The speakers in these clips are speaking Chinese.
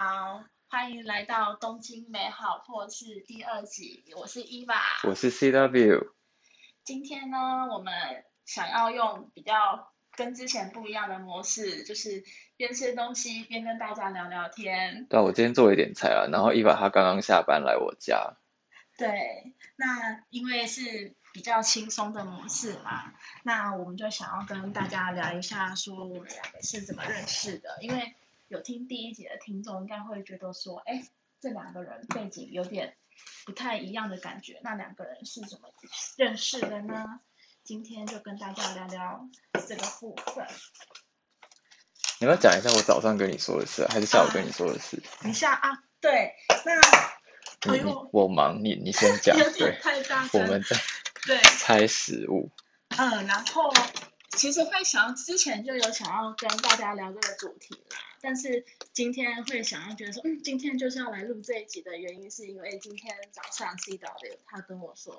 好，欢迎来到东京美好破事第二集，我是伊娃。我是 CW，今天呢，我们想要用比较跟之前不一样的模式，就是边吃东西边跟大家聊聊天。对啊，我今天做了一点菜啊，然后伊娃她刚刚下班来我家，对，那因为是比较轻松的模式嘛，那我们就想要跟大家聊一下，说我们两个是怎么认识的。因为有听第一集的听众应该会觉得说，哎，这两个人背景有点不太一样的感觉，那两个人是怎么认识的呢？今天就跟大家聊聊这个部分。你要要讲一下我早上跟你说的事，还是下午跟你说的事？等一下啊，对，那我忙，你你先讲，对，太大声，我们在对，猜食物。嗯，然后其实会想之前就有想要跟大家聊这个主题啦，但是今天会想要觉得说，嗯，今天就是要来录这一集的原因，是因为今天早上 CW 他跟我说，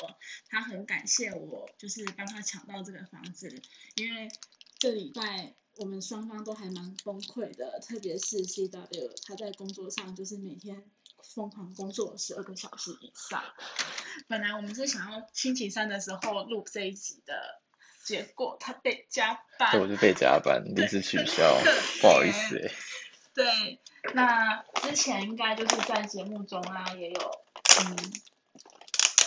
他很感谢我，就是帮他抢到这个房子，因为这礼拜我们双方都还蛮崩溃的，特别是 CW 他在工作上就是每天疯狂工作十二个小时以上。本来我们是想要星期三的时候录这一集的，结果他被加班。对，我就被加班，临时取消，不好意思哎。对，那之前应该就是在节目中啊，也有嗯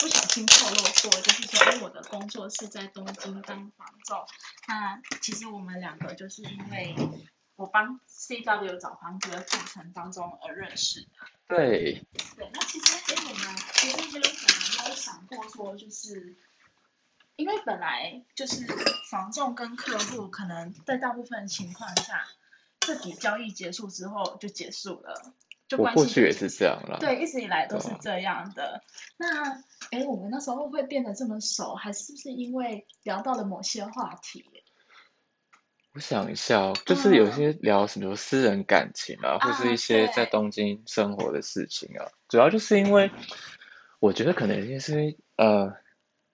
不小心透露过，就是说，哎，我的工作是在东京当房仲。那其实我们两个就是因为我帮 CW 找房子的过程当中而认识的。对，对，那其实哎，我们其实就可能没有想过说，就是因为本来就是房仲跟客户可能在大部分情况下，这笔交易结束之后就结束了，就我关系过去也是这样啦。对，一直以来都是这样的。那哎，我们那时候会变得这么熟，还是不是因为聊到了某些话题？我想一下哦，就是有些聊什么私人感情啊，或是一些在东京生活的事情啊，主要就是因为我觉得可能是因为呃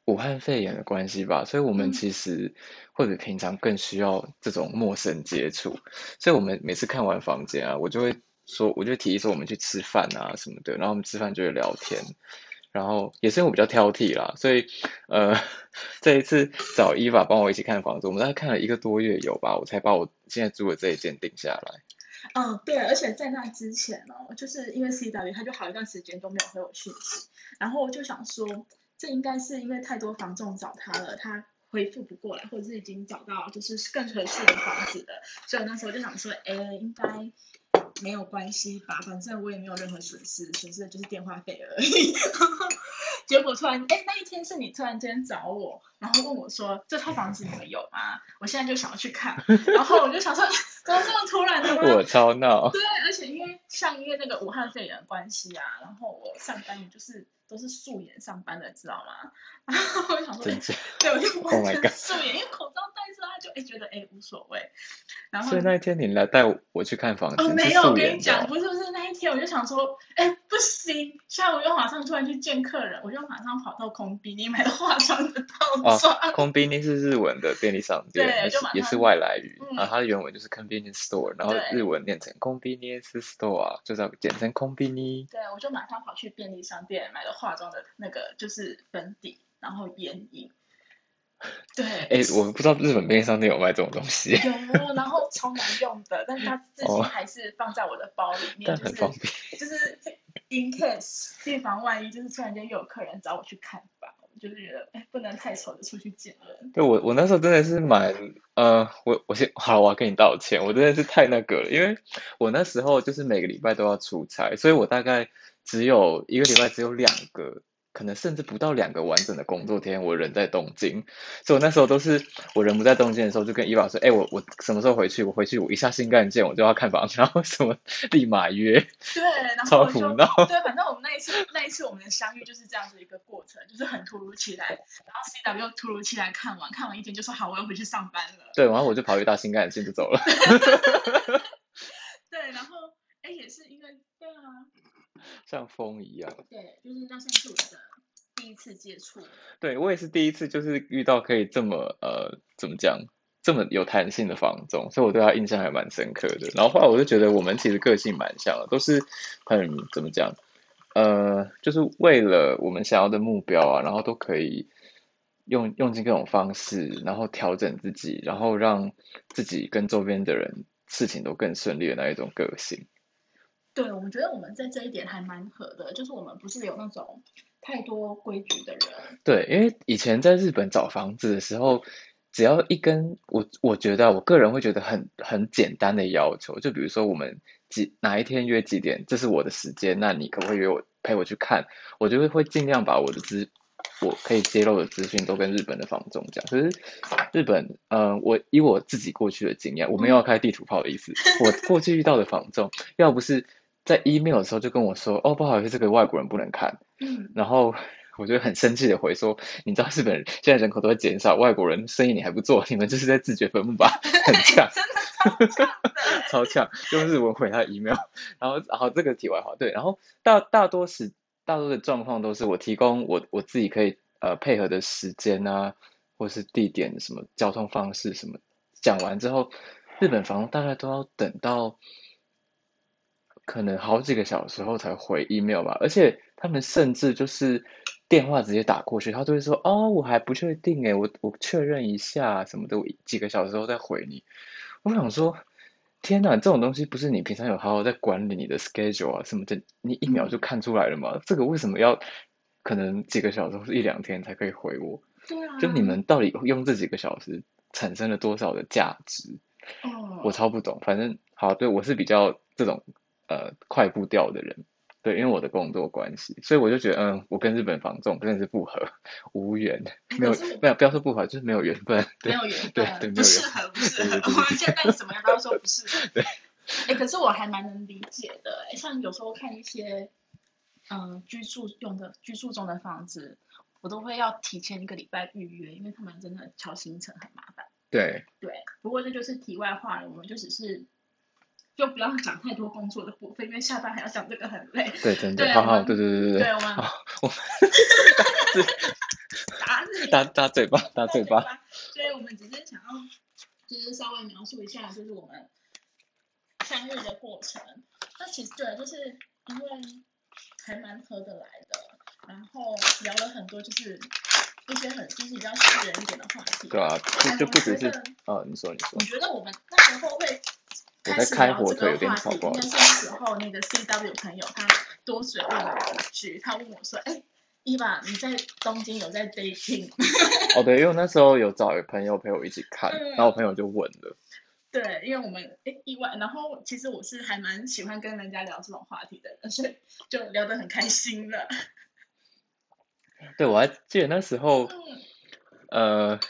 武汉肺炎的关系吧，所以我们嗯其实会比平常更需要这种陌生接触，所以我们每次看完房间啊，我就会说，我就提议说我们去吃饭啊什么的，然后我们吃饭就会聊天。然后也是因为我比较挑剔啦，所以呃 这一次找伊娃帮我一起看房子，我们大概看了一个多月有吧，我才把我现在住的这一间定下来。嗯，对，而且在那之前哦，就是因为 CW 他就好一段时间都没有回我讯息，然后我就想说，这应该是因为太多房仲找他了，他回复不过来，或者是已经找到就是更合适的房子了，所以我那时候就想说，哎，应该没有关系吧，反正我也没有任何损失，损失的就是电话费而已。结果突然，哎，那一天是你突然间找我，然后问我说，这套房子你们有吗？我现在就想要去看，然后我就想说，怎么这么突然的吗？我超闹，对，而且因为像因为那个武汉肺炎的关系啊，然后我上班也就是都是素颜上班的，知道吗？然后我想说？对，我就 Oh 完全素颜，因为口罩戴着，他就哎觉得哎无所谓。然后所以那一天你来带我去看房子，哦，没有，我跟你讲，哦不是不是，那一天我就想说，哎，不行，下午又马上突然去见客人，我就马上跑到空比尼买了化妆的套装。哦，空 o 尼是日文的便利商店，对也就是外来语，嗯然后它的原文就是 convenience store，然后日文念成 convenience store 啊，就是要简称空 o 尼。对，我就马上跑去便利商店买了化妆的那个就是粉底，然后眼影。对，哎，我不知道日本便利商店有卖这种东西，有，然后超难用的，但是它至今哦还是放在我的包里面，但就是很方便。就是 in case 预防万一，就是突然间又有客人找我去看房，我就是觉得哎不能太丑的出去见人。对我，我那时候真的是蛮，呃，我我先好，我要跟你道歉，我真的是太那个了，因为我那时候就是每个礼拜都要出差，所以我大概只有一个礼拜只有两个，可能甚至不到两个完整的工作天，我人在东京，所以我那时候都是我人不在东京的时候，就跟伊娃说，哎，我我什么时候回去？我回去我一下新干线我就要看房，然后什么立马约，对，然后 超胡闹对，反正我们那一次那一次我们的相遇就是这样子一个过程，就是很突如其来，然后 CW 突如其来看完，看完一天就说好，我要回去上班了。对，然后我就跑去搭新干线就走了。对，然后哎也是因为对啊，像风一样。对，就是那算是我的第一次接触。对我也是第一次，就是遇到可以这么呃，怎么讲，这么有弹性的房总，所以我对他印象还蛮深刻的。然后后来我就觉得我们其实个性蛮像的，都是很怎么讲，呃，就是为了我们想要的目标啊，然后都可以用用尽各种方式，然后调整自己，然后让自己跟周边的人事情都更顺利的那一种个性。对，我们觉得我们在这一点还蛮合的，就是我们不是有那种太多规矩的人。对，因为以前在日本找房子的时候，只要一根我我觉得我个人会觉得很很简单的要求，就比如说我们几哪一天约几点，这是我的时间，那你可不可以约我陪我去看？我就会会尽量把我的资我可以揭露的资讯都跟日本的房仲讲。可是日本，呃，我以我自己过去的经验，我没有要开地图炮的意思，我过去遇到的房仲，要不是在 email 的时候就跟我说，哦，不好意思，这个外国人不能看。嗯，然后我就很生气的回说，你知道日本人现在人口都在减少，外国人生意你还不做，你们这是在自掘坟墓吧？很呛，真的超强的。超呛，用日文回他 email。然后，然后这个题外话，对，然后大大多时大多的状况都是我提供我我自己可以呃配合的时间啊，或是地点什么交通方式什么，讲完之后，日本房东大概都要等到。可能好几个小时后才回 email 吧，而且他们甚至就是电话直接打过去，他都会说哦，我还不确定诶，我我确认一下什么的，我几个小时后再回你。我想说，天哪，这种东西不是你平常有好好在管理你的 schedule 啊什么的，你一秒就看出来了吗？这个为什么要可能几个小时或是一两天才可以回我？对啊，就你们到底用这几个小时产生了多少的价值？哦，我超不懂，反正好，对我是比较这种呃快步调的人，对，因为我的工作关系，所以我就觉得，嗯，我跟日本房仲真的是不合，无缘，没有没有不要说不合，就是没有缘分，没有缘分，对对不适合，不适合。我们现在什么样都要说不适合。对。哎，可是我还蛮能理解的，哎，像有时候看一些，嗯，居住用的居住中的房子，我都会要提前一个礼拜预约，因为他们真的调行程很麻烦。对对，不过这就是题外话了，我们就只是。就不要讲太多工作的部分，因为下班还要讲这个很累。对，真的，对好好，对对对对对，对我们 打你打打嘴巴，打嘴巴，巴。所以我们只是想要，就是稍微描述一下，就是我们相遇的过程。那其实对，就是因为还蛮合得来的，然后聊了很多，就是一些很就是比较私人一点的话题。对啊，哎就就不只是哦，你说你说我，觉得我们那时候会我在开火腿有点吵，话题，不好意思应该是那时候那个 CW 朋友他多嘴问了我一句，他问我说：“哎，伊娃，你在东京有在 dating？” 哦，对，因为我那时候有找一个朋友陪我一起看，嗯然后我朋友就问了，对，因为我们哎意外，然后其实我是还蛮喜欢跟人家聊这种话题的人，所以就聊得很开心了。对我还记得那时候，嗯呃，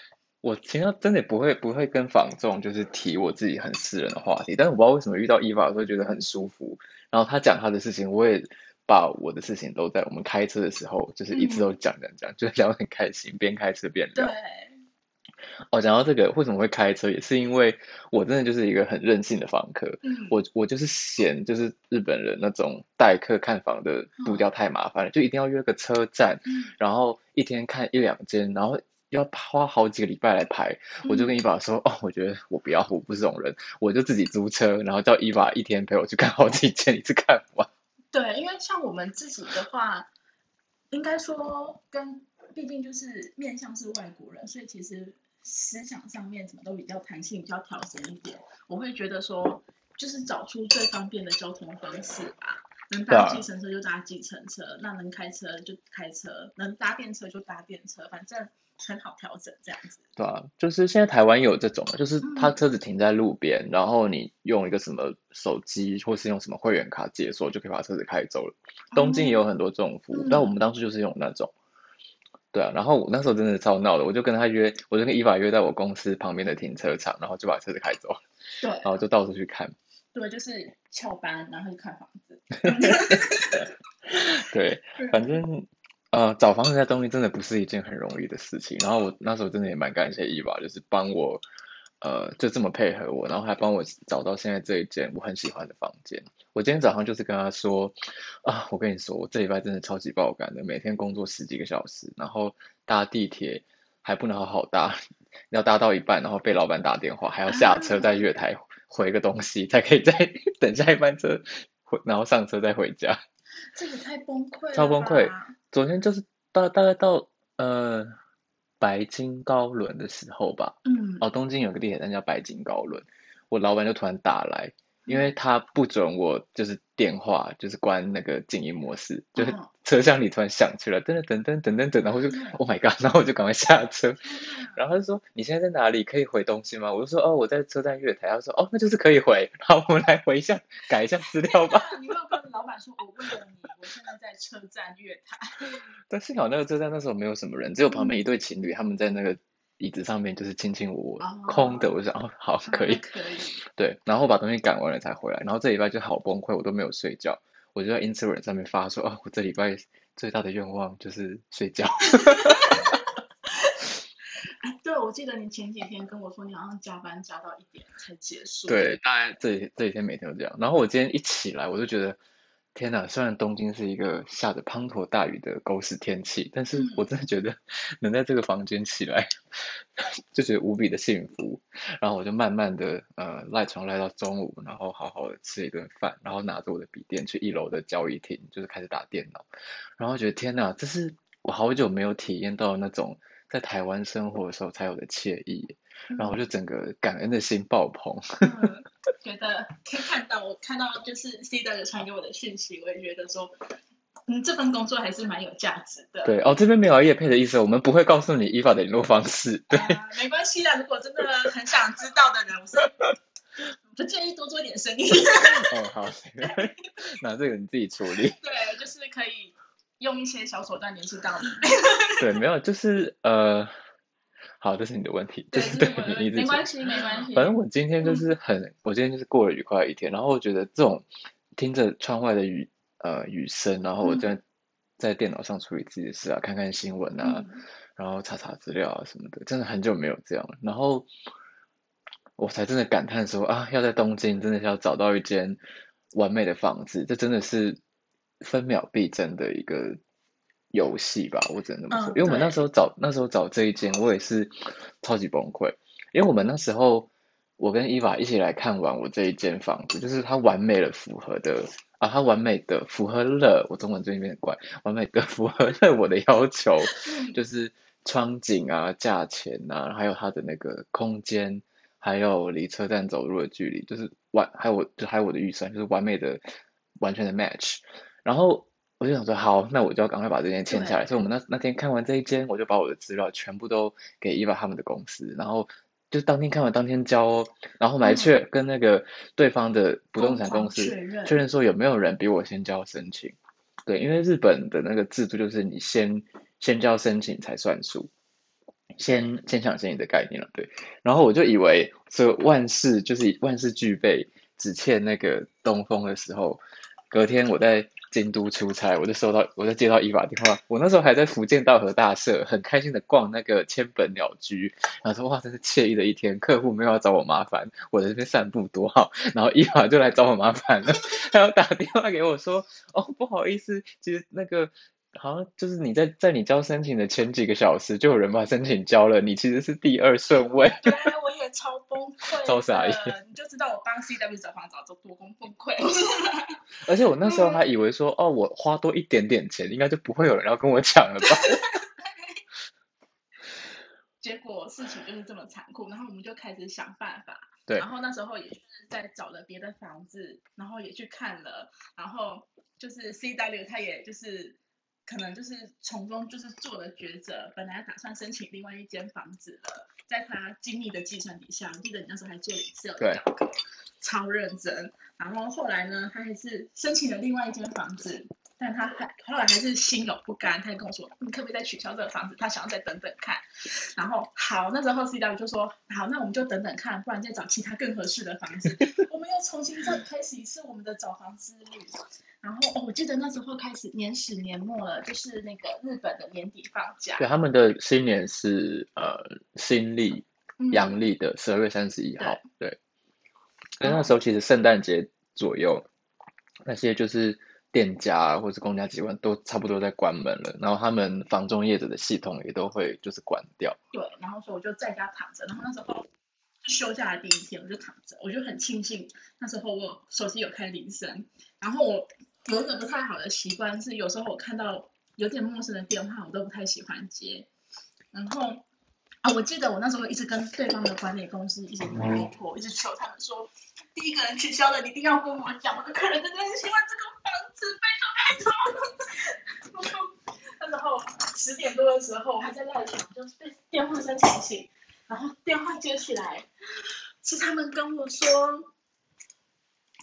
我平常真的不会不会跟房仲就是提我自己很私人的话题，但是我不知道为什么遇到伊娃的时候觉得很舒服，然后他讲他的事情，我也把我的事情都在我们开车的时候，就是一直都讲讲讲，就聊得很开心，边开车边对。聊。，哦，讲到这个为什么会开车，也是因为我真的就是一个很任性的房客，嗯，我我就是嫌就是日本人那种代客看房的步调太麻烦了，就一定要约个车站，嗯。然后一天看一两间，然后要花好几个礼拜来排。我就跟伊娃说，哦，我觉得我不要，我不是这种人，我就自己租车，然后叫伊娃一天陪我去看好几间，一次看完。对，因为像我们自己的话，应该说跟毕竟就是面向是外国人，所以其实思想上面什么都比较弹性，比较调整一点。我会觉得说，就是找出最方便的交通方式吧。能搭计程车就搭计程车，那能开车就开车，能搭电车就搭电车，反正很好调整这样子。对啊，就是现在台湾有这种，就是他嗯车子停在路边，然后你用一个什么手机或是用什么会员卡解锁，就可以把车子开走了。东京也有很多这种服务，嗯但我们当时就是用那种。对啊，然后我那时候真的超闹的，我就跟他约，我就跟伊法约在我公司旁边的停车场，然后就把车子开走，对然后就到处去看。对，就是翘班，然后去看房子。对，反正呃，找房子在东京真的不是一件很容易的事情。然后我那时候真的也蛮感谢伊娃，就是帮我呃就这么配合我，然后还帮我找到现在这一间我很喜欢的房间。我今天早上就是跟他说啊，我跟你说，我这礼拜真的超级爆肝的，每天工作十几个小时，然后搭地铁还不能好好搭，要搭到一半，然后被老板打电话，还要下车在月台回个东西，才可以再 等下一班车回，然后上车再回家。这也太崩溃了，超崩溃。昨天就是大大概到呃白金高轮的时候吧，嗯，哦，东京有个地铁站叫白金高轮，我老板就突然打来，因为他不准我就是电话就是关那个静音模式，就是哦车厢里突然响起来，噔噔噔噔噔噔，然后我就嗯 Oh my god，然后我就赶快下车，然后他就说你现在在哪里？可以回东西吗？我就说哦我在车站月台，他说哦那就是可以回，好我们来回一下改一下资料吧。你没有跟老板说，我为了你，我现在在车站月台。但幸好那个车站那时候没有什么人，只有旁边一对情侣，他们在那个椅子上面就是卿卿我我，哦空的。我就想哦好可以，可以。对，然后把东西赶完了才回来，然后这礼拜就好崩溃，我都没有睡觉，我就在 Instagram 上面发说哦我这礼拜最大的愿望就是睡觉。哎，对，我记得你前几天跟我说，你好像加班加到一点才结束。对，大概这这几天每天都这样。然后我今天一起来，我就觉得，天呐，虽然东京是一个下着滂沱大雨的狗屎天气，但是嗯我真的觉得 能在这个房间起来，就觉得无比的幸福。然后我就慢慢的呃赖床赖到中午，然后好好的吃一顿饭，然后拿着我的笔电去一楼的交易厅，就是开始打电脑。然后觉得天呐，这是我好久没有体验到那种在台湾生活的时候才有的惬意。然后我就整个感恩的心爆棚。嗯，觉得可以看到，我看到就是 C 的传给我的讯息，我也觉得说，嗯，这份工作还是蛮有价值的。对哦，这边没有叶配的意思，我们不会告诉你依法的联络方式。对，啊，没关系啦，如果真的很想知道的人，我是 不建议多做一点生意。哦好，那这个你自己处理。对，就是可以用一些小手段联系到你。对，没有，就是呃，好，这是你的问题，这，是对你你自己。没关系，没关系。反正我今天就是很，我今天就是过了愉快的一天，然后我觉得这种听着窗外的雨呃雨声，然后我在、在电脑上处理自己的事啊，看看新闻啊，嗯然后查查资料啊什么的，真的很久没有这样了。然后我才真的感叹说啊，要在东京真的是要找到一间完美的房子，这真的是分秒必争的一个游戏吧，我只能这么说。嗯因为我们那时候找那时候找这一间，我也是超级崩溃，因为我们那时候我跟伊娃一起来看完我这一间房子，就是它完美的符合的啊，它完美的符合了我中文最近变得怪，完美的 符合了我的要求，嗯就是窗景啊、价钱啊，还有它的那个空间，还有离车站走路的距离，就是完，还有我就还有我的预算，就是完美的、完全的 match。然后我就想说，好，那我就要赶快把这间签下来。所以我们那那天看完这一间，我就把我的资料全部都给伊娃他们的公司，然后就当天看完当天交哦，然后我们还确跟那个对方的不动产公司确认确认说有没有人比我先交申请。对，因为日本的那个制度就是你先先交申请才算数，先先抢先赢的概念了。对，然后我就以为这万事就是万事俱备，只欠那个东风的时候，隔天我在京都出差，我就收到我就接到伊娃电话，我那时候还在福建道和大社，很开心的逛那个千本鸟居，然后说哇，真是惬意的一天，客户没有要找我麻烦，我在这边散步多好，然后伊娃就来找我麻烦了，他要打电话给我说，哦，不好意思，其实那个。好像就是你在在你交申请的前几个小时，就有人把申请交了，你其实是第二顺位。对，我也超崩溃的，超傻眼你就知道我帮 CW 找房找多崩崩溃。而且我那时候还以为说，哦，我花多一点点钱，应该就不会有人要跟我抢了吧？结果事情就是这么残酷，然后我们就开始想办法。对然后那时候也就是在找了别的房子，然后也去看了，然后就是 CW 他也就是可能就是从中就是做了抉择，本来打算申请另外一间房子了，在他精密的计算底下，我记得你那时候还做了 Excel 的对表格，超认真。然后后来呢，他还是申请了另外一间房子，但他还后来还是心有不甘，他就跟我说，你可不可以再取消这个房子？他想要再等等看。然后好，那时候 C W 就说好，那我们就等等看，不然再找其他更合适的房子。我们又重新再开始一次我们的找房之旅。然后哦，我记得那时候开始年始年末了，就是那个日本的年底放假。对，他们的新年是呃新历嗯阳历的十二月三十一号，对。那时候其实圣诞节左右，那些就是店家或者公家机关都差不多在关门了，然后他们房中业者的系统也都会就是关掉。对，然后所以我就在家躺着，然后那时候休假的第一天我就躺着，我就很庆幸那时候我手机有开铃声，然后我有一个不太好的习惯是有时候我看到有点陌生的电话我都不太喜欢接，然后啊我记得我那时候一直跟对方的管理公司一直拜托，一直求他们说第一个人取消了，你一定要跟我讲，我的客人真的很喜欢这个房子，拜托拜托。然后那时候十点多的时候，我还在赖床，就是被电话声吵醒，然后电话接起来，是他们跟我说，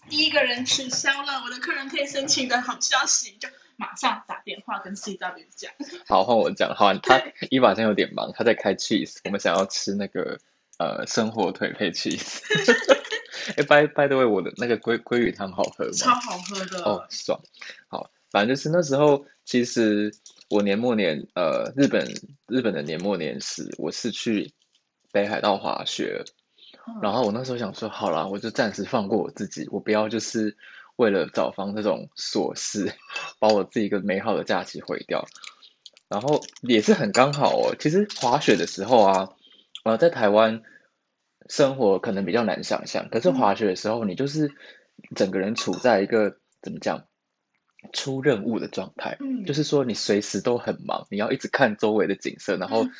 第一个人取消了，我的客人可以申请的好消息，就马上打电话跟 CW 讲。好，换我讲。好，他伊娃现在有点忙，他在开 cheese，我们想要吃那个呃生火腿配 cheese。哎，by by the way，我的那个鲑鲑鱼汤好喝吗？超好喝的。哦，爽。好，反正就是那时候，其实我年末年呃日本日本的年末年时，我是去北海道滑雪，然后我那时候想说，好啦，我就暂时放过我自己，我不要就是为了找房这种琐事，把我自己一个美好的假期毁掉。然后也是很刚好哦，其实滑雪的时候啊，呃，在台湾生活可能比较难想象，可是滑雪的时候，你就是整个人处在一个怎么讲？出任务的状态，嗯就是说你随时都很忙，你要一直看周围的景色，然后嗯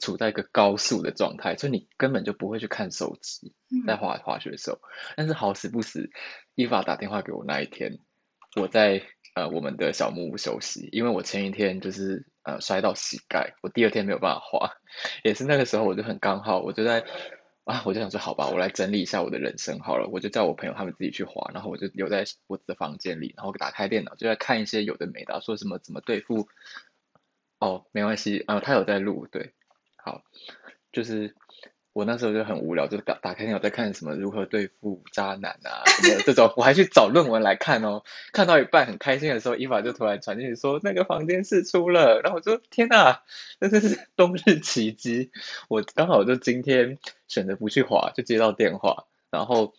处在一个高速的状态，所以你根本就不会去看手机，嗯在滑滑雪的时候。但是好死不死，伊法打电话给我那一天，我在呃我们的小木屋休息，因为我前一天就是呃摔到膝盖，我第二天没有办法滑，也是那个时候我就很刚好，我就在。啊，我就想说，好吧，我来整理一下我的人生好了，我就叫我朋友他们自己去滑，然后我就留在我的房间里，然后打开电脑就在看一些有的没的，说什么怎么对付。哦，没关系，啊、他有在录，对，好，就是我那时候就很无聊，就打打开电脑在看什么如何对付渣男啊什么的这种，我还去找论文来看哦，看到一半很开心的时候，伊法就突然传进去说那个房间是出了，然后我说天哪，那真是 冬日奇迹，我刚好就今天选择不去滑，就接到电话，然后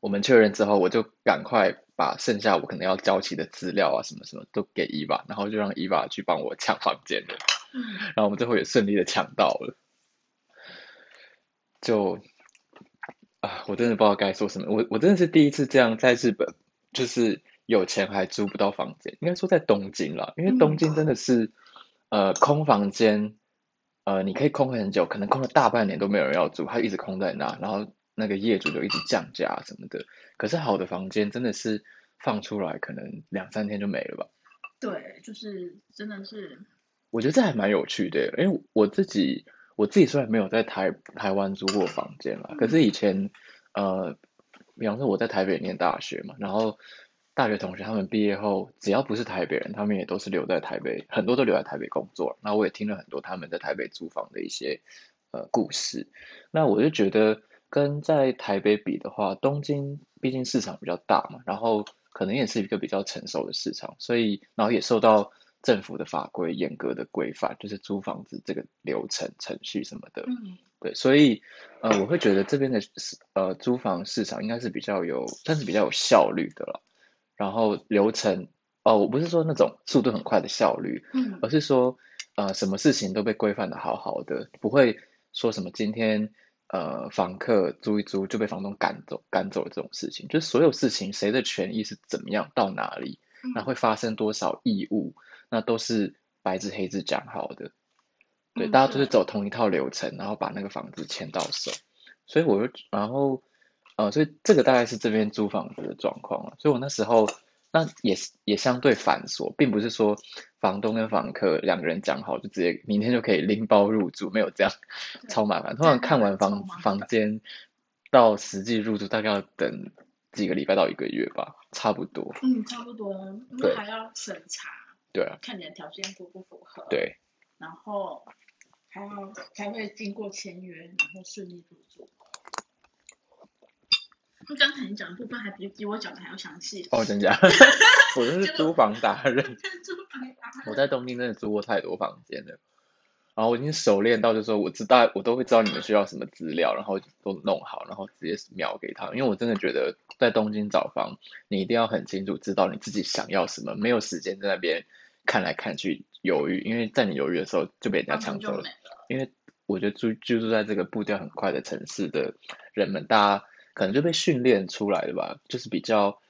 我们确认之后，我就赶快把剩下我可能要交齐的资料啊什么什么都给伊娃，然后就让伊娃去帮我抢房间了，嗯。然后我们最后也顺利的抢到了，就啊，我真的不知道该说什么，我我真的是第一次这样在日本，就是有钱还租不到房间，应该说在东京了，因为东京真的是、呃空房间，呃你可以空很久，可能空了大半年都没有人要住，它一直空在那，然后那个业主就一直降价什么的，可是好的房间真的是放出来可能两三天就没了吧。对，就是真的是，我觉得这还蛮有趣的，因为我自己我自己虽然没有在台台湾租过房间啦，可是以前呃，比方说我在台北念大学嘛，然后大学同学他们毕业后，只要不是台北人，他们也都是留在台北，很多都留在台北工作。那我也听了很多他们在台北租房的一些呃故事，那我就觉得跟在台北比的话，东京毕竟市场比较大嘛，然后可能也是一个比较成熟的市场，所以然后也受到政府的法规严格的规范，就是租房子这个流程程序什么的，嗯。对，所以呃我会觉得这边的市呃租房市场应该是比较有，算是比较有效率的了，然后流程哦，我不是说那种速度很快的效率，嗯。而是说呃什么事情都被规范的好好的，不会说什么今天呃房客租一租就被房东赶走赶走这种事情，就是所有事情谁的权益是怎么样到哪里，那会发生多少义务，那都是白纸黑字讲好的，对，嗯大家都是走同一套流程，然后把那个房子签到手，所以我就然后呃所以这个大概是这边租房子的状况了，所以我那时候。那也是也相对繁琐，并不是说房东跟房客两个人讲好就直接明天就可以拎包入住，没有这样超麻烦。通常看完房房间到实际入住大概要等几个礼拜到一个月吧，差不多。嗯，差不多，因对为还要审查，对啊，看你的条件符不符合，，对，然后还要才会经过签约，然后顺利入住。就刚才你讲的部分还比比我讲的还要详细。哦，真假？我真是 租房达人，我在东京真的租过太多房间了。然后我已经熟练到，就是说我知道我都会知道你们需要什么资料，然后都弄好，然后直接秒给他。因为我真的觉得在东京找房，你一定要很清楚知道你自己想要什么，没有时间在那边看来看去犹豫，因为在你犹豫的时候就被人家抢走了。因为我觉得住居住在这个步调很快的城市的人们，大家可能就被训练出来的吧，就是比较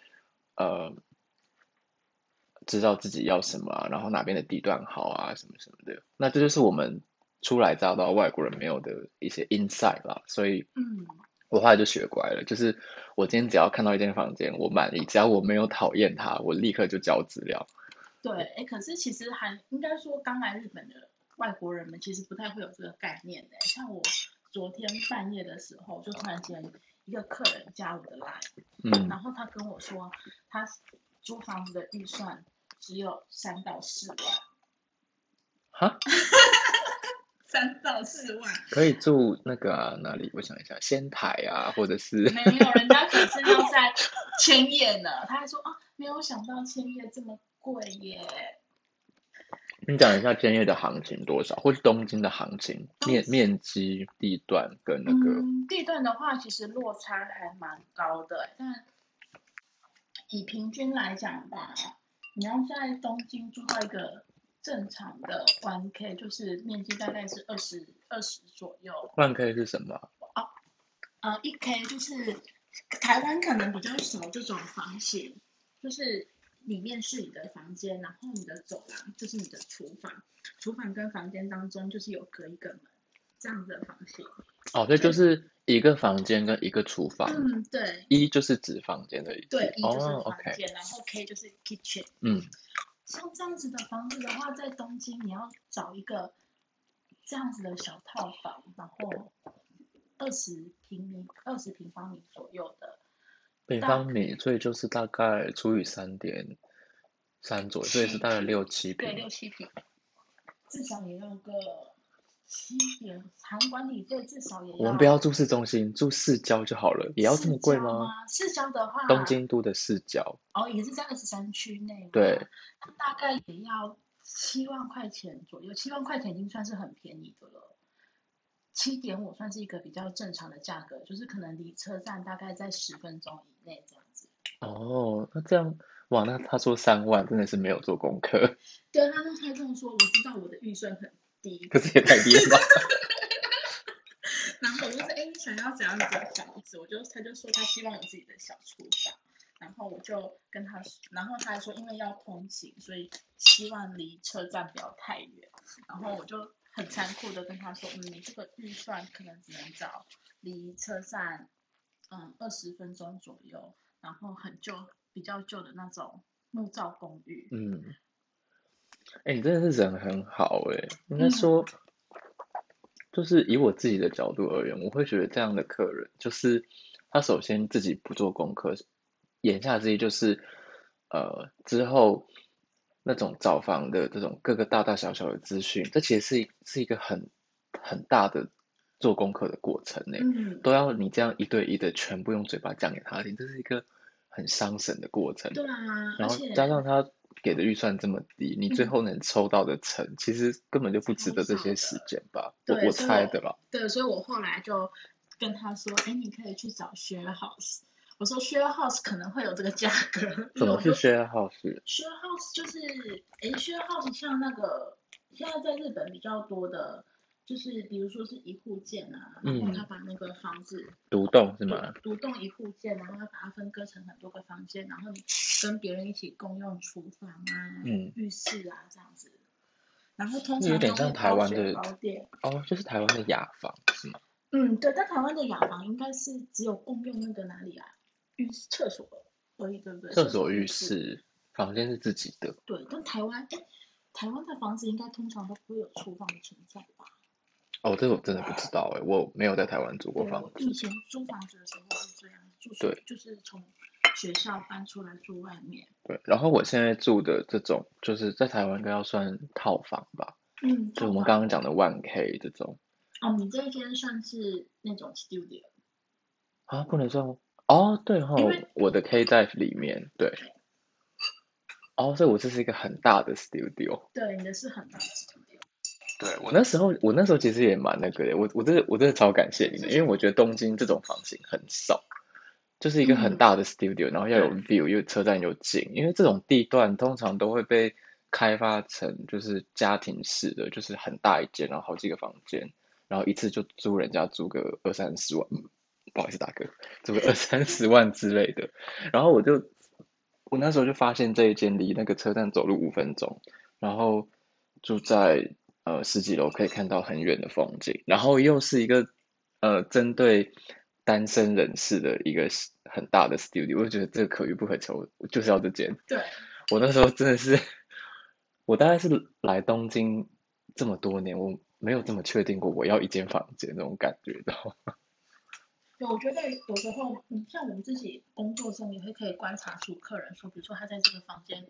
呃。知道自己要什么，然后哪边的地段好啊，什么什么的。那这就是我们初来乍到外国人没有的一些 insight 啦。所以，嗯，我后来就学乖了，就是我今天只要看到一间房间，我满意，只要我没有讨厌它，我立刻就交资料。对，哎，可是其实还应该说，刚来日本的外国人们其实不太会有这个概念的。像我昨天半夜的时候，就突然间一个客人加我的 line，嗯，然后他跟我说，他租房子的预算。只有三到四万，哈，三到四万可以住那个哪里？我想一下，仙台啊，或者是 没有，人家可是要在千叶呢。他还说啊，没有想到千叶这么贵耶。你讲一下千叶的行情多少，或是东京的行情面面积、地段跟那个地段的话，其实落差还蛮高的，但以平均来讲吧。你要在东京住到一个正常的 one K，就是面积大概是二十二十左右。one K 是什么？哦，呃，一 K 就是台湾可能比较少这种房型，就是里面是你的房间，然后你的走廊就是你的厨房，厨房跟房间当中就是有隔一个门这样的房型。哦，这就是一个房间跟一个厨房。嗯，对。一就是指房间的意思。对，一就是房间，然后 K 就是 kitchen。嗯。像这样子的房子的话，在东京你要找一个这样子的小套房，然后二十平米、二十平方米左右的。平方米，所以就是大概除以三点三左右，所以是大概六七平。对，六七平，至少也要个。七点，场管理费至少也要。我们不要住市中心，住市郊就好了。也要这么贵吗？市郊的话，东京都的市郊。哦，也是在二十三区内。对。大概也要七万块钱左右，七万块钱已经算是很便宜的了。七点五算是一个比较正常的价格，就是可能离车站大概在十分钟以内这样子。哦，那这样哇，那他说三万真的是没有做功课。对，他他这么说，我知道我的预算很。可是也太低了吧！然后我就说，哎，你想要怎样的房子？我就他就说他希望有自己的小厨房。然后我就跟他说，然后他还说，因为要通勤，所以希望离车站不要太远。然后我就很残酷的跟他说，嗯，你这个预算可能只能找离车站嗯二十分钟左右，然后很旧、比较旧的那种木造公寓。嗯。哎，你真的是人很好哎，应该说，就是以我自己的角度而言，我会觉得这样的客人，就是他首先自己不做功课，言下之意就是，呃，之后那种找房的这种各个大大小小的资讯，这其实是是一个很很大的做功课的过程呢，都要你这样一对一的全部用嘴巴讲给他听，这是一个很伤神的过程。对啊，然后加上他。给的预算这么低，你最后能抽到的成，其实根本就不值得这些时间吧？我我猜的啦。对，所以我后来就跟他说：“哎，你可以去找 share house。”我说：“share house 可能会有这个价格。”怎么是 share house？share house 就是，哎，share house 像那个现在在日本比较多的。就是比如说是一户建啊，然后他把那个房子独栋是吗？独栋一户建，然后他把它分割成很多个房间，然后你跟别人一起共用厨房啊、浴室啊这样子。然后通常有点像台湾的哦，就是台湾的雅房是吗？嗯，对，但台湾的雅房应该是只有共用那个哪里啊？浴厕所而已，对不对？厕所、浴室、房间是自己的。对，但台湾哎，台湾的房子应该通常都不会有厨房的存在吧？哦，这个我真的不知道哎，我没有在台湾租过房子。以前租房子的时候是这样，住对，就是从学校搬出来住外面。对，然后我现在住的这种，就是在台湾应该要算套房吧？嗯，就我们刚刚讲的 One K 这种。哦，你这一间算是那种 studio？啊，不能算哦，对哈，我的 K 在里面，对。哦，所以我这是一个很大的 studio。对，你的是很大的 studio。对我那时候，我那时候其实也蛮那个的，我我真的我真的超感谢你的，因为我觉得东京这种房型很少，就是一个很大的 studio，、然后要有 view，又车站又近，因为这种地段通常都会被开发成就是家庭式的，就是很大一间，然后好几个房间，然后一次就租人家租个二三十万，嗯不好意思大哥，租个二三十万之类的，然后我就我那时候就发现这一间离那个车站走路五分钟，然后住在呃十几楼可以看到很远的风景，然后又是一个呃针对单身人士的一个很大的 studio，我就觉得这个可遇不可求，我就是要这间。对，我那时候真的是，我大概是来东京这么多年，我没有这么确定过我要一间房间那种感觉，知道吗？对，我觉得有时候，你，像我们自己工作中也会可以观察出客人说，比如说他在这个房间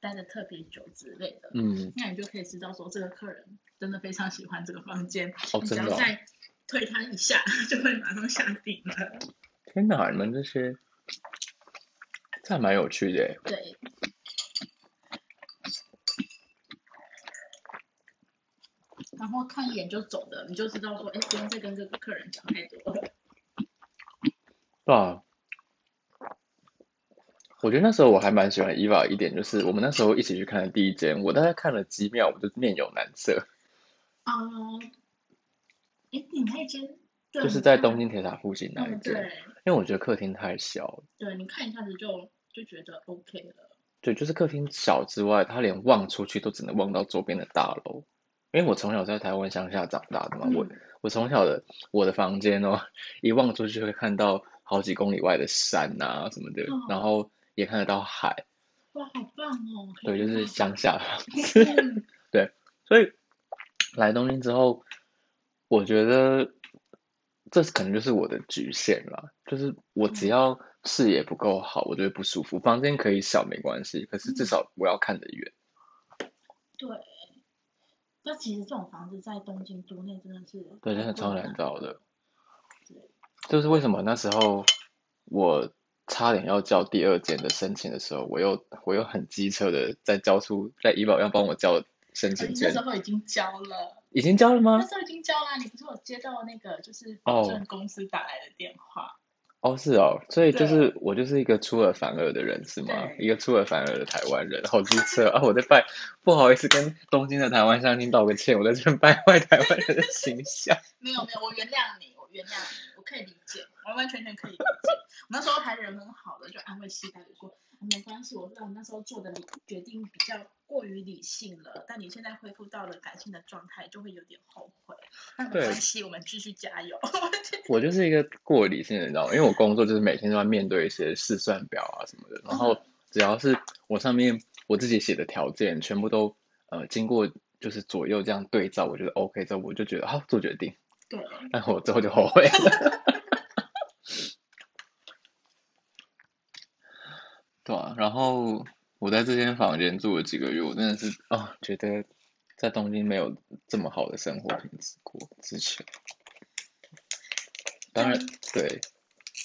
待的特别久之类的，嗯，那你就可以知道说这个客人真的非常喜欢这个房间，哦，你只真的、哦，要再推他一下，就会马上下定了。天哪，你们这些，这还蛮有趣的耶。对，然后看一眼就走的，你就知道说，哎，不用再跟这个客人讲太多了。对啊，我觉得那时候我还蛮喜欢伊娃一点，就是我们那时候一起去看的第一间，我大概看了几秒，我就面有难色，啊、哎，你那间对就是在东京铁塔附近那一嗯，间，对因为我觉得客厅太小了，对，你看一下子就就觉得 OK 了。对，就是客厅小之外，他连望出去都只能望到周边的大楼。因为我从小在台湾乡下长大的嘛，我嗯我从小的我的房间哦，一望出去就会看到好几公里外的山啊什么的，哦然后也看得到海，哇，好棒哦！对，就是乡下的房子。嗯 所以来东京之后，我觉得这可能就是我的局限了，就是我只要视野不够好，我就会不舒服。房间可以小没关系，可是至少我要看得远。对。那其实这种房子在东京都内真的是对，真的超难找的。对就是为什么那时候我差点要交第二间的申请的时候，我又我又很机车的在交出在医保要帮我交申请卷时，候已经交了，已经交了吗那？时候已经交了。你不是有接到那个就是哦保证公司打来的电话？哦，是哦，所以就是我就是一个出尔反尔的人是吗？一个出尔反尔的台湾人，好机车啊！我在拜，不好意思跟东京的台湾乡亲道个歉，我在这边败坏台湾人的形象。没有没有，我原谅你，我原谅你，我可以理解，完完全全可以理解。我那时候还人很好的，就安慰西代的说、啊没关系，我知道你那时候做的理决定比较过于理性了，但你现在恢复到了感性的状态，就会有点后悔。那没对关系，我们继续加油。我就是一个过理性的人，你知道吗？因为我工作就是每天都要面对一些试算表啊什么的，然后只要是我上面我自己写的条件，全部都呃经过就是左右这样对照，我觉得 OK 之后，我就觉得好做决定，对，但我之后就后悔了。对啊，然后我在这间房间住了几个月，我真的是啊、觉得在东京没有这么好的生活品质过之前。当然，对。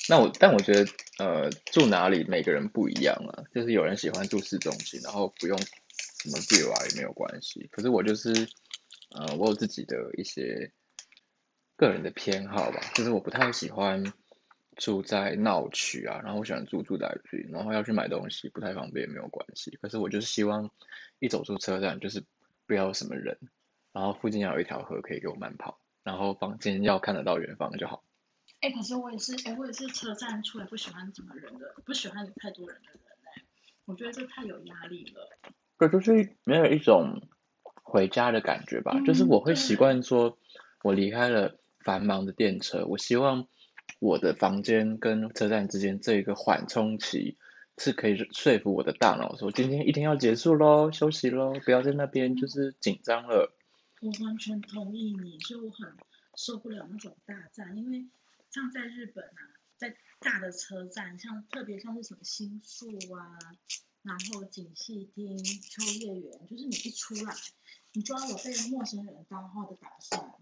那我但我觉得呃住哪里每个人不一样啊，就是有人喜欢住市中心，然后不用什么 view 啊也没有关系。可是我就是呃我有自己的一些个人的偏好吧，就是我不太喜欢住在闹区啊，然后我喜欢住住宅区，然后要去买东西不太方便没有关系。可是我就是希望一走出车站就是不要有什么人，然后附近要有一条河可以给我慢跑，然后房间要看得到远方就好。哎、可是我也是，哎、我也是车站出来不喜欢什么人的，不喜欢有太多人的人哎、我觉得这太有压力了。对，就是没有一种回家的感觉吧。就是嗯我会对习惯说，我离开了繁忙的电车，我希望我的房间跟车站之间这一个缓冲期是可以说服我的大脑说，今天一天要结束喽，休息喽，不要在那边就是紧张了。我完全同意你，所以我很受不了那种大站，因为像在日本啊，在大的车站，像特别像是什么新宿啊，然后锦戏町、秋叶原，就是你一出来，你就要有被陌生人搭话的打算。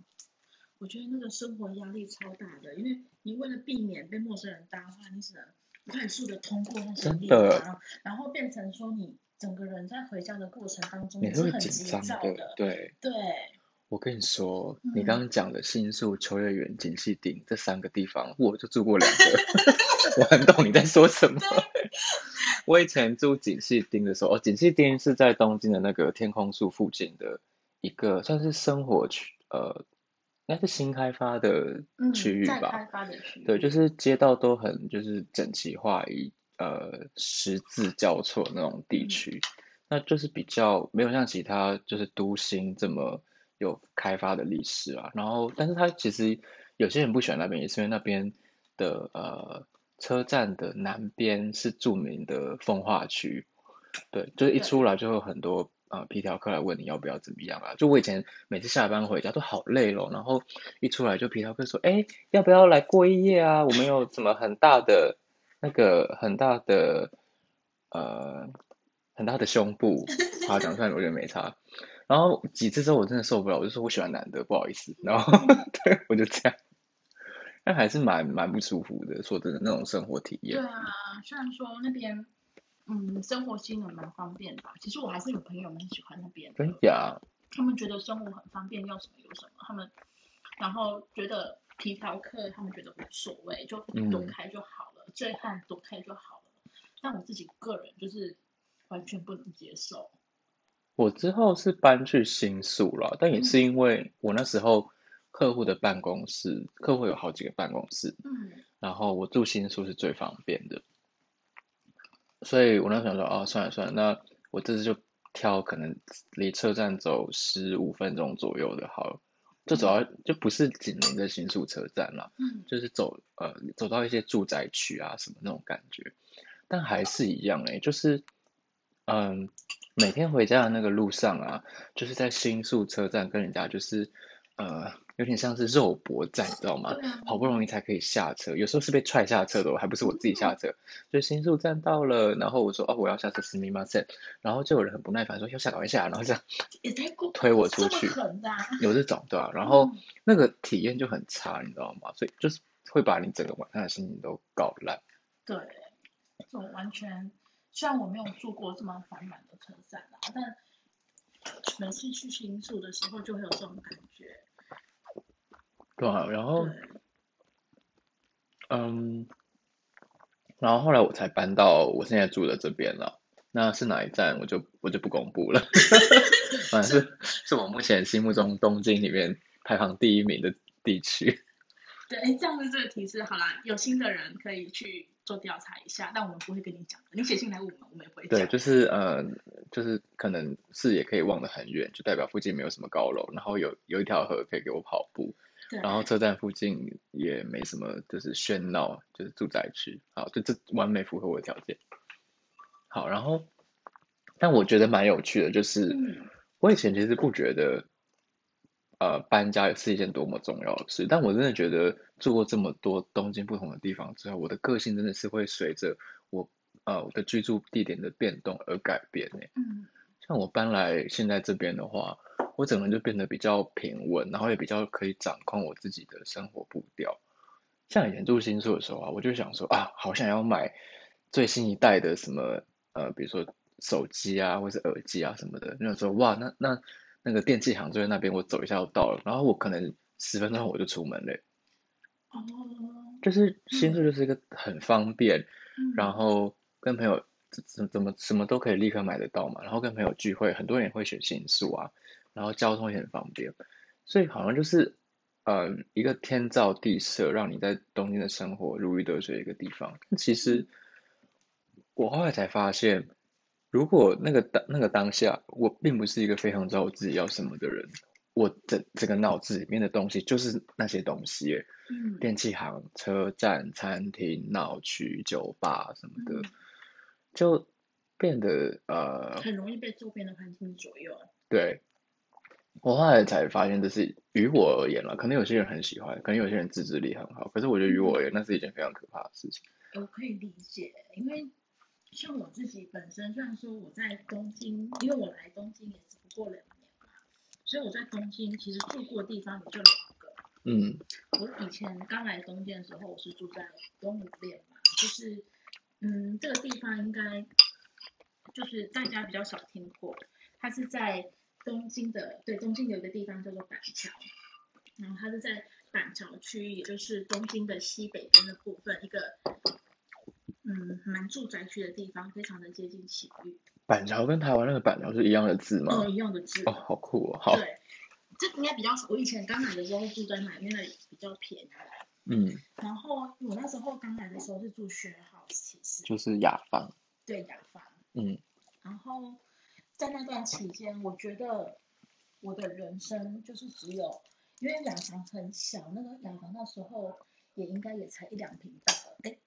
我觉得那个生活压力超大的，因为你为了避免被陌生人搭话，你只能快速的通过那些地方，然后变成说你整个人在回家的过程当中你是会很急紧张的，对。对。我跟你说，嗯你刚刚讲的新宿、秋叶原、锦糸町这三个地方，我就住过两个，我很懂你在说什么。我以前住锦糸町的时候，哦，锦糸町是在东京的那个天空树附近的一个算是生活区，呃，应该是新开发的区域吧。开发的区。域，对，就是街道都很就是整齐划一，呃，十字交错那种地嗯。区，那就是比较没有像其他就是都心这么有开发的历史啊。然后，但是它其实有些人不喜欢那边，也是因为那边的呃车站的南边是著名的风化区，对，就是一出来就会有很多呃皮条客来问你要不要怎么样啊。就我以前每次下班回家都好累咯，然后一出来就皮条客说，哎，要不要来过一夜啊？我们有什么很大的那个很大的呃很大的胸部，夸奖出来我觉得没差。然后几次之后我真的受不了，我就说我喜欢男的，不好意思。然后 对我就这样，但还是蛮蛮不舒服的。说真的，那种生活体验，对啊，虽然说那边嗯生活机能蛮方便的吧，其实我还是有朋友蛮喜欢那边的真，假？他们觉得生活很方便，要什么有什么，他们然后觉得皮条客他们觉得无所谓，就嗯躲开就好了，醉汉躲开就好了。但我自己个人就是完全不能接受。我之后是搬去新宿了，但也是因为我那时候客户的办公室，客户有好几个办公室，嗯然后我住新宿是最方便的，所以我那时候想说，哦，算了算了，那我这次就挑可能离车站走十五分钟左右的好了，就走到就不是紧邻着新宿车站了，嗯。就是走呃走到一些住宅区啊什么那种感觉，但还是一样诶，就是嗯每天回家的那个路上啊，就是在新宿车站跟人家就是呃有点像是肉搏战，你知道吗？对啊好不容易才可以下车，有时候是被踹下车的哦，还不是我自己下车。就新宿站到了，然后我说哦我要下车，すみません，然后就有人很不耐烦说要下赶快下，然后这样也太过推我出这么去狠的啊、有这种对吧、然后嗯那个体验就很差，你知道吗？所以就是会把你整个晚上的心情都搞烂。对，这种完全，虽然我没有住过这么繁忙的车站啦，但每次去新宿的时候就会有这种感觉。 对啊，然后，嗯，然后后来我才搬到我现在住的这边了。那是哪一站，我就我就不公布了。反正是 是我目前心目中东京里面排行第一名的地区。对，哎，这样子这个提示好啦，有心的人可以去做调查一下，但我们不会跟你讲的，你写信来问我们，我们也不会对，就是呃，就是可能视野可以望得很远，就代表附近没有什么高楼，然后有有一条河可以给我跑步，对，然后车站附近也没什么就是喧闹，就是住宅区，好，就这完美符合我的条件。好，然后但我觉得蛮有趣的，就是嗯我以前其实不觉得，呃，搬家是一件多么重要的事，但我真的觉得住过这么多东京不同的地方之后，我的个性真的是会随着我呃我的居住地点的变动而改变呢。嗯像我搬来现在这边的话，我整个人就变得比较平稳，然后也比较可以掌控我自己的生活步调。像以前住新宿的时候啊，我就想说啊，好想要买最新一代的什么呃，比如说手机啊，或是耳机啊什么的。那种说哇，那那那个电器行就在那边，我走一下就到了，然后我可能十分钟后我就出门了。哦，就是新宿就是一个很方便，嗯然后跟朋友怎怎怎么什么都可以立刻买得到嘛，然后跟朋友聚会，很多人也会选新宿啊，然后交通也很方便，所以好像就是呃一个天造地设，让你在东京的生活如鱼得水的一个地方。其实我后来才发现，如果那个当那个当下，我并不是一个非常知道我自己要什么的人，我整整个脑子里面的东西就是那些东西。嗯电器行、车站、餐厅、闹区、酒吧什么的，嗯就变得呃，很容易被周边的环境左右。对。我后来才发现，这是于我而言了，可能有些人很喜欢，可能有些人自制力很好，可是我觉得于我而言，那是一件非常可怕的事情。我可以理解，因为像我自己本身，虽然说我在东京，因为我来东京也只不过两年嘛，所以我在东京其实住过的地方也就两个。嗯我以前刚来东京的时候，我是住在东武店嘛，就是嗯，这个地方应该就是大家比较少听过，它是在东京的，对，东京有一个地方叫做板桥，然后它是在板桥区，也就是东京的西北边的部分，一个嗯蛮住宅区的地方，非常的接近埼玉。板桥跟台湾那个板桥是一样的字吗？哦，一样的字。哦，好酷哦，好。对，这应该比较少。我以前刚来的时候住在那边，那里比较便宜。嗯。然后我那时候刚来的时候是住学好，其实。就是雅房。对，雅房。嗯。然后在那段期间，我觉得我的人生就是只有，因为雅房很小，那个雅房那时候也应该也才一两平大，哎，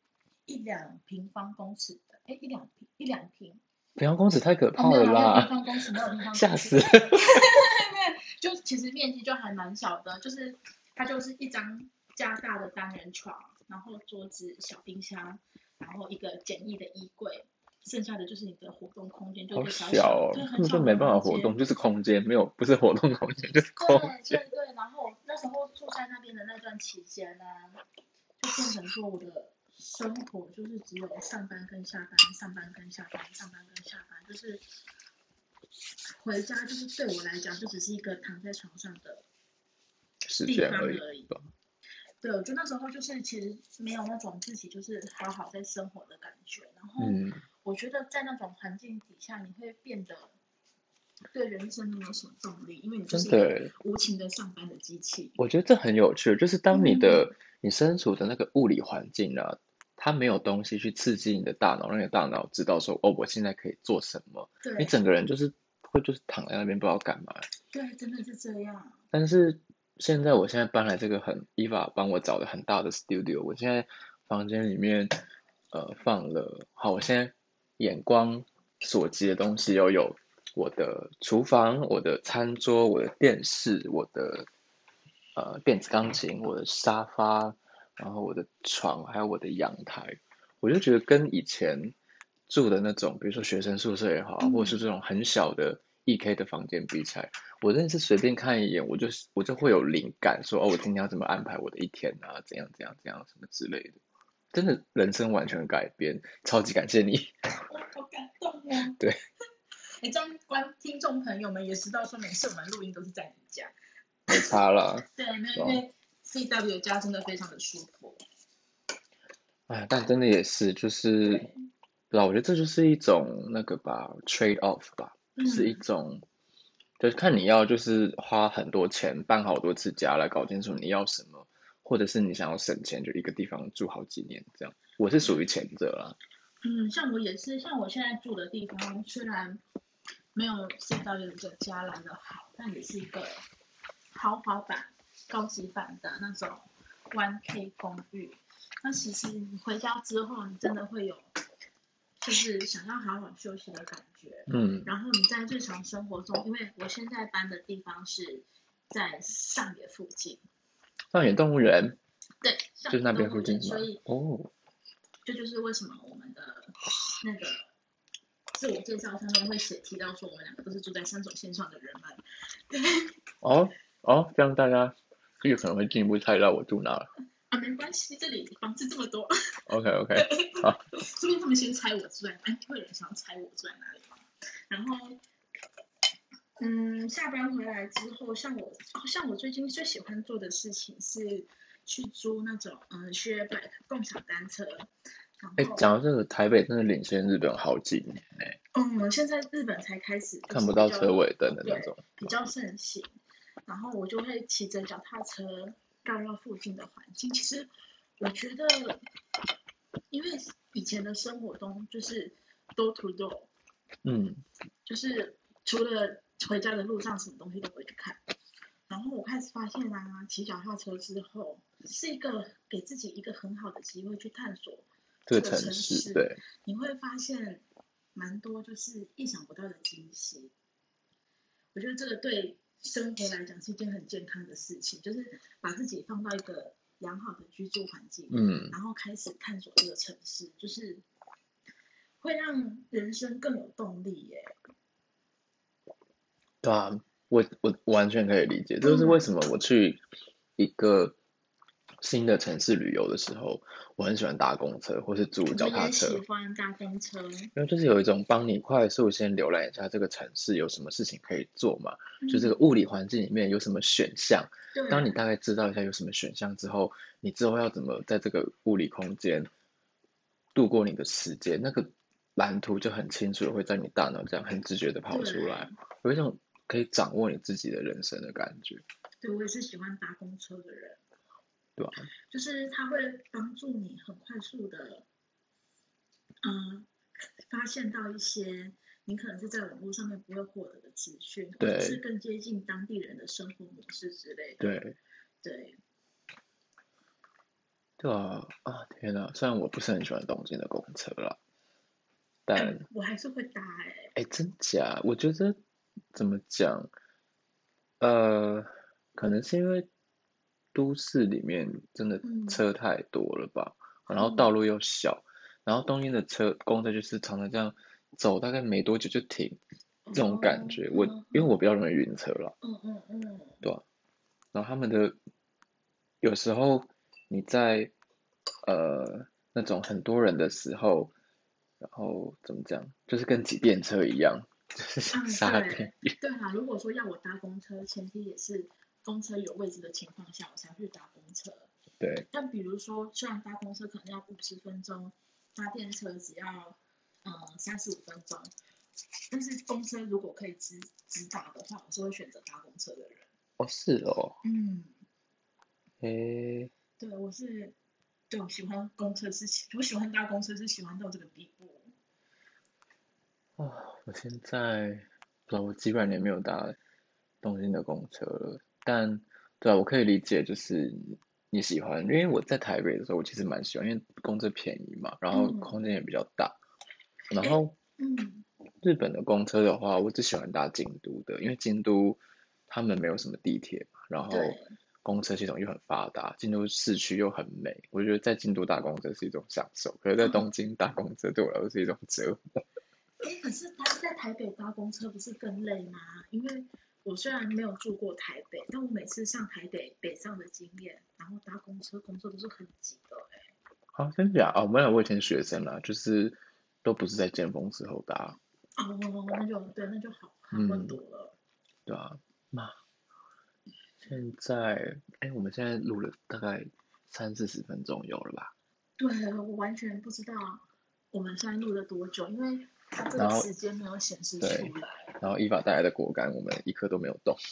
一两平方公尺的，哎，一两平一两平。平方公尺太可怕了啦！平方公尺没有平方公 尺。吓死！就其实面积就还蛮小的，就是它就是一张加大的单人床，然后桌子、小冰箱，然后一个简易的衣柜。剩下的就是你的活动空间，就好小哦，根本就没办法活动，就是空间没有，不是活动空间，就是空间。对对对，然后那时候住在那边的那段期间呢，就变成说我的生活就是只有上班跟下班，上班跟下班，上班跟下班，就是回家就是对我来讲就只是一个躺在床上的地方而已。对，我觉得那时候就是其实没有那种自己就是好好在生活的感觉，然后。我觉得在那种环境底下，你会变得对人生没有什么动力，因为你就是无情的上班的机器。我觉得这很有趣，就是当你的你身处的那个物理环境啊，它没有东西去刺激你的大脑，让你的大脑知道说哦，我现在可以做什么。对。你整个人就是会就是躺在那边不知道干嘛。对，真的是这样。但是现在我现在搬来这个很伊娃帮我找的很大的 studio，我现在房间里面呃放了，好，我现在。眼光所及的东西，又有我的厨房、我的餐桌、我的电视、我的呃电子钢琴、我的沙发，然后我的床，还有我的阳台。我就觉得跟以前住的那种，比如说学生宿舍也好，或者是这种很小的 E K 的房间比起来，我真的是随便看一眼，我就我就会有灵感，说哦，我今天要怎么安排我的一天啊？怎样怎样怎样什么之类的。真的人生完全改变，超级感谢你。好感动哦。对。哎，这样观听众朋友们也知道，说每次我们录音都是在你家。没差了。对，因为因为 C W 家真的非常的舒服。哎，但真的也是，就是不知道，我觉得这就是一种那个吧，trade off 吧，是一种，就是看你要就是花很多钱办好多次家来搞清楚你要什么。或者是你想要省钱，就一个地方住好几年这样。我是属于前者啦。嗯，像我也是，像我现在住的地方，虽然没有 C W 的家来的好，但也是一个豪华版、高级版的那种 One K 公寓。那其实你回家之后，你真的会有，就是想要好好休息的感觉。嗯。然后你在日常生活中，因为我现在搬的地方是在上野附近。上野动物园，对，就是那边附近所以哦，这就是为什么我们的那个自我介绍上面会写提到说我们两个都是住在三种线上的人们。哦哦，这样大家有可能会进一步猜到我住哪了。啊，没关系，这里房子这么多。OK OK，好。这边他们先猜我住在哪，会有人想要猜我住在哪里然后。嗯，下班回来之后，像我，像我最近最喜欢做的事情是去租那种嗯，share bike 共享单车。哎，讲到这个，台北真的领先日本好几年哎。嗯，现在日本才开始看不到车尾灯的那种，比较盛行。然后我就会骑着脚踏车绕绕附近的环境。其实我觉得，因为以前的生活中就是多土豆，嗯，就是除了。回家的路上什么东西都会去看，然后我开始发现啊，骑脚踏车之后是一个给自己一个很好的机会去探索这个城市，对，你会发现蛮多就是意想不到的惊喜。我觉得这个对生活来讲是一件很健康的事情，就是把自己放到一个良好的居住环境，嗯，然后开始探索这个城市，就是会让人生更有动力耶。对啊，我我完全可以理解，这就是为什么我去一个新的城市旅游的时候，我很喜欢搭公车或是租脚踏车，喜欢搭公车，因为就是有一种帮你快速先浏览一下这个城市有什么事情可以做嘛，就这个物理环境里面有什么选项。当你大概知道一下有什么选项之后，你之后要怎么在这个物理空间度过你的时间，那个蓝图就很清楚的会在你大脑这样很直觉的跑出来，有一种可以掌握你自己的人生的感觉。对，我也是喜欢搭公车的人。对吧？就是它会帮助你很快速的，嗯，发现到一些你可能是在网络上面不会获得的资讯，或者是更接近当地人的生活模式之类的。对，对，对啊！啊，天哪！虽然我不是很喜欢东京的公车啦，但我还是会搭哎。哎，真假？我觉得怎么讲？呃，可能是因为。都市里面真的车太多了吧，然后道路又小，然后东京的车公车就是常常这样走，大概没多久就停，这种感觉，我因为我比较容易晕车了，嗯嗯嗯，对吧？然后他们的有时候你在呃那种很多人的时候，然后怎么讲，就是跟挤电车一样，对对啊，如果说要我搭公车，前提也是。公车有位置的情况下，我才去搭公车。对。但比如说，虽然搭公车可能要五十分钟，搭电车只要嗯三十五分钟，但是公车如果可以直直达的话，我是会选择搭公车的人。哦，是哦。嗯。诶。对，我是，对我喜欢公车是喜，我喜欢搭公车是喜欢到这个地步。啊，我现在不知道我几百年没有搭东京的公车了。但对啊，我可以理解，就是你喜欢，因为我在台北的时候，我其实蛮喜欢，因为公车便宜嘛，然后空间也比较大。然后，嗯，日本的公车的话，我只喜欢搭京都的，因为京都他们没有什么地铁嘛，然后公车系统又很发达，京都市区又很美，我觉得在京都搭公车是一种享受，可是在东京搭公车对我来说是一种折磨。哎，可是他在台北搭公车不是更累吗？因为我虽然没有住过台北，但我每次上台北北上的经验，然后搭公车，工作都是很挤的哎。好，真假啊？我们我以前学生啦，就是都不是在尖峰时候搭。哦，那就对，那就好好很多了。对啊，那现在哎，我们现在录了大概三四十分钟有了吧？对，我完全不知道我们现在录了多久，因为。然后时间没有显示出来。然后依法带来的果干，我们一颗都没有动。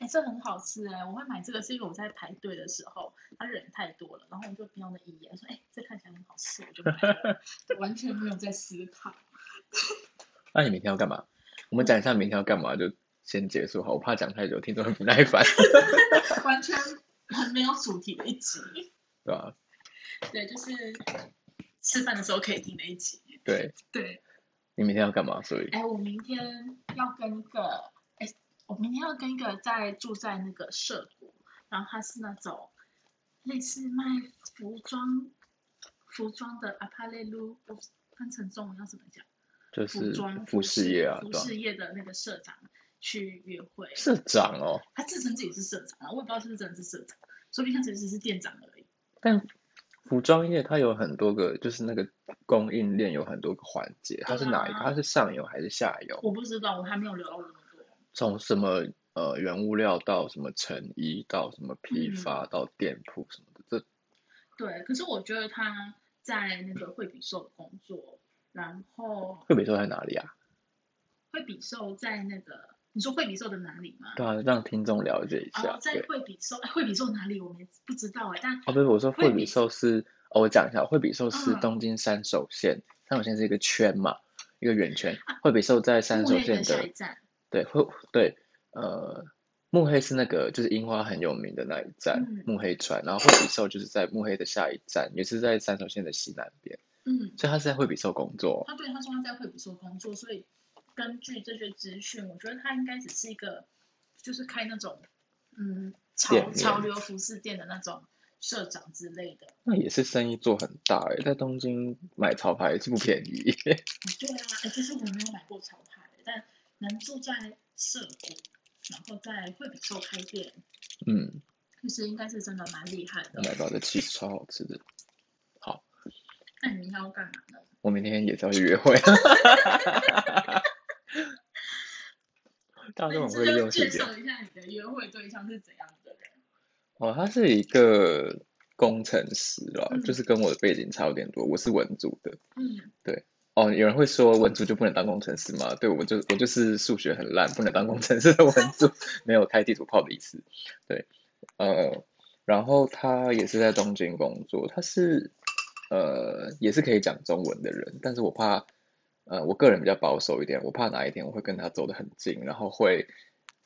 哎，这很好吃哎！我会买这个是因为我在排队的时候，他人太多了，然后我就瞄了一眼，说：“哎，这看起来很好吃，我就买了。”完全没有在思考。那你明天要干嘛？我们讲一下明天要干嘛，就先结束好，我怕讲太久，听众很不耐烦。完全很没有主题的一集。对啊。对，就是吃饭的时候可以听的一集。对，对，你明天要干嘛？所以，哎，我明天要跟一个，哎，我明天要跟一个在住在那个社谷，然后他是那种类似卖服装，服装的阿帕雷鲁，翻成中文要怎么讲？就是服装服饰业啊，服饰业的那个社长去约会。社长哦。他自称自己是社长啊，我也不知道是不是真的是社长，说不定他其实是店长而已。但。服装业它有很多个，就是那个供应链有很多个环节，它是哪一个？它是上游还是下游？我不知道，我还没有聊到那么多。从什么呃原物料到什么成衣到什么批发到店铺什么的，这对。可是我觉得他在那个惠比寿的工作，然后惠比寿在哪里啊？惠比寿在那个。你说惠比寿的哪里吗？对啊，让听众了解一下。哦，在惠比寿，惠比寿哪里我们不知道哎，但哦不是，我说惠比寿是，哦我讲一下，惠比寿是东京三手线，三手线是一个圈嘛，一个圆圈。惠比寿在三手线的，对，惠对，呃，目黑是那个就是樱花很有名的那一站，目黑川，然后惠比寿就是在目黑的下一站，也是在三手线的西南边。嗯，所以他是在惠比寿工作。他对他说他在惠比寿工作，所以。根据这些资讯，我觉得他应该只是一个，就是开那种，嗯，潮潮流服饰店的那种社长之类的。那也是生意做很大哎，在东京买潮牌是不便宜。对啊，哎，其实我没有买过潮牌，但能住在涩谷，然后在惠比寿开店，嗯，其实应该是真的蛮厉害的 Oh。my god，这 cheese 超好吃的。好那你明天要干嘛呢？我明天也是要去约会。大家都很会利那你这就用时间。介绍一下你的约会对象是怎样的人？哦，他是一个工程师啦，嗯就是跟我的背景差有点多。我是文组的。嗯，对哦，有人会说文组就不能当工程师吗？对，我就我就是数学很烂，不能当工程师的文组，没有开地图炮的意思。对，呃，然后他也是在东京工作，他是呃也是可以讲中文的人，但是我怕呃我个人比较保守一点，我怕哪一天我会跟他走得很近，然后会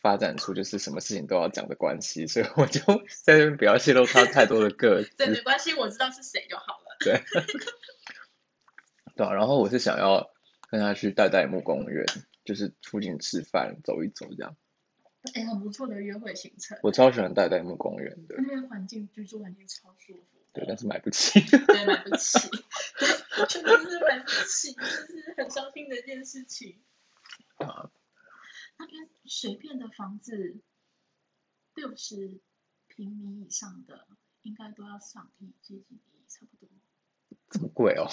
发展出就是什么事情都要讲的关系，所以我就 在这边不要泄露他太多的个资。对，没关系，我知道是谁就好了。对，对啊，然后我是想要跟他去代代木公园，就是附近吃饭走一走这样。哎，很不错的约会行程，我超喜欢代代木公园的，那边环境居住环境超舒服。对，但是买不起。对，买不起，对，真的是买不起，这是很伤心的一件事情。啊，那边随便的房子，六十平米以上的，应该都要上亿，接近一亿，差不多。这么贵哦，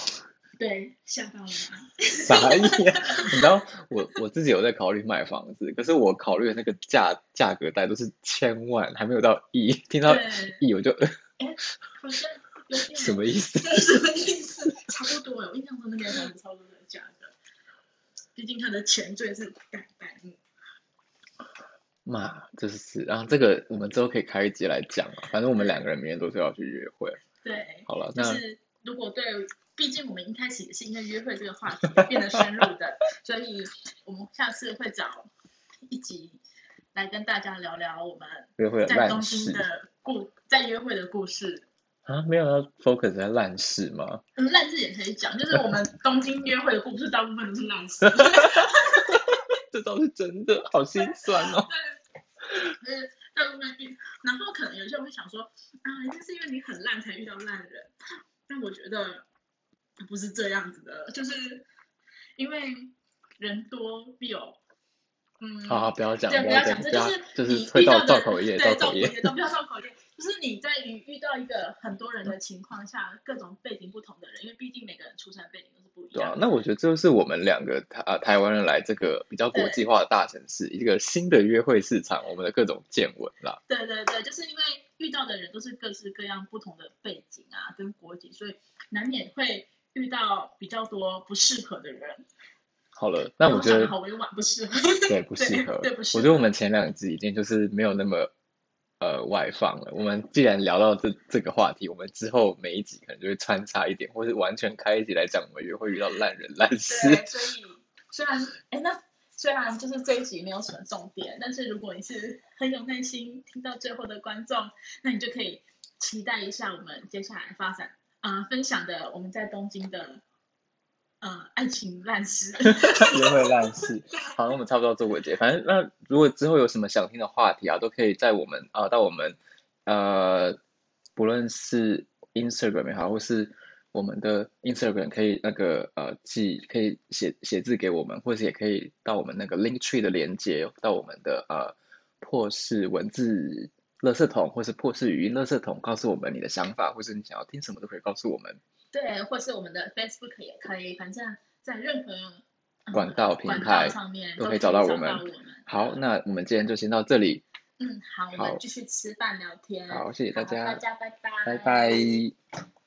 对，吓到了吗？啥意啊？你知道我我自己有在考虑买房子，可是我考虑的那个价价格带都是千万，还没有到亿，听到对，亿我就哎，好像有点什么意思？什么意思？差不多哎，我印象中那边差不多的价格，毕竟他的前缀是代代木。嘛，这是，然后这个我们之后可以开一集来讲啊，反正我们两个人明天都是要去约会。对，好了，那就是如果对，毕竟我们一开始也是因为约会这个话题变得深入的，所以我们下次会找一集来跟大家聊聊我们约会在东京的故，在约会的故事。啊，没有要 focus 在烂事吗？嗯，烂事也可以讲，就是我们 东京约会的故事大部分都是烂事。这倒是真的，好心酸哦。呃，大部分遇，然后可能有些人会想说，啊，一定是因为你很烂才遇到烂人，但我觉得不是这样子的，就是因为人多必有，嗯，好好，不要讲，对，不不要讲，这就是就是你会到的造口业，对，造口业。都不要造口业。就是你在遇遇到一个很多人的情况下，各种背景不同的人，因为毕竟每个人出生背景都是不一对啊样，的。那我觉得这就是我们两个台啊台湾人来这个比较国际化的大城市，一个新的约会市场，我们的各种见闻啦。对对对，就是因为遇到的人都是各式各样不同的背景啊，跟国籍，所以难免会遇到比较多不适合的人。好了，那我觉得得好委婉，不适合。对不适合。对不适合我觉得我们前两集已经就是没有那么呃外放了。我们既然聊到这这个话题，我们之后每一集可能就会穿插一点，或是完全开一集来讲我们约会遇到烂人烂事。对，所以 虽然哎，那虽然就是这一集没有什么重点，但是如果你是很有耐心听到最后的观众，那你就可以期待一下我们接下来发展啊、呃分享的我们在东京的呃爱情烂事。约会烂事。好，那我们差不多做尾结。反正那如果之后有什么想听的话题啊，都可以在我们啊、到我们呃，不论是 Instagram 也好，或是我们的 Instagram 可以那个呃寄可以写写字给我们，或者也可以到我们那个 Linktree 的连接，到我们的呃破事文字垃圾桶，或是破事语音垃圾桶，告诉我们你的想法，或是你想要听什么都可以告诉我们。对，或是我们的 Facebook 也可以，反正在任何、呃管道平台道上面都可以找找到我们。好，那我们今天就先到这里。嗯，好，我好们继续吃饭聊天。好，谢谢大家大，家拜拜，拜拜。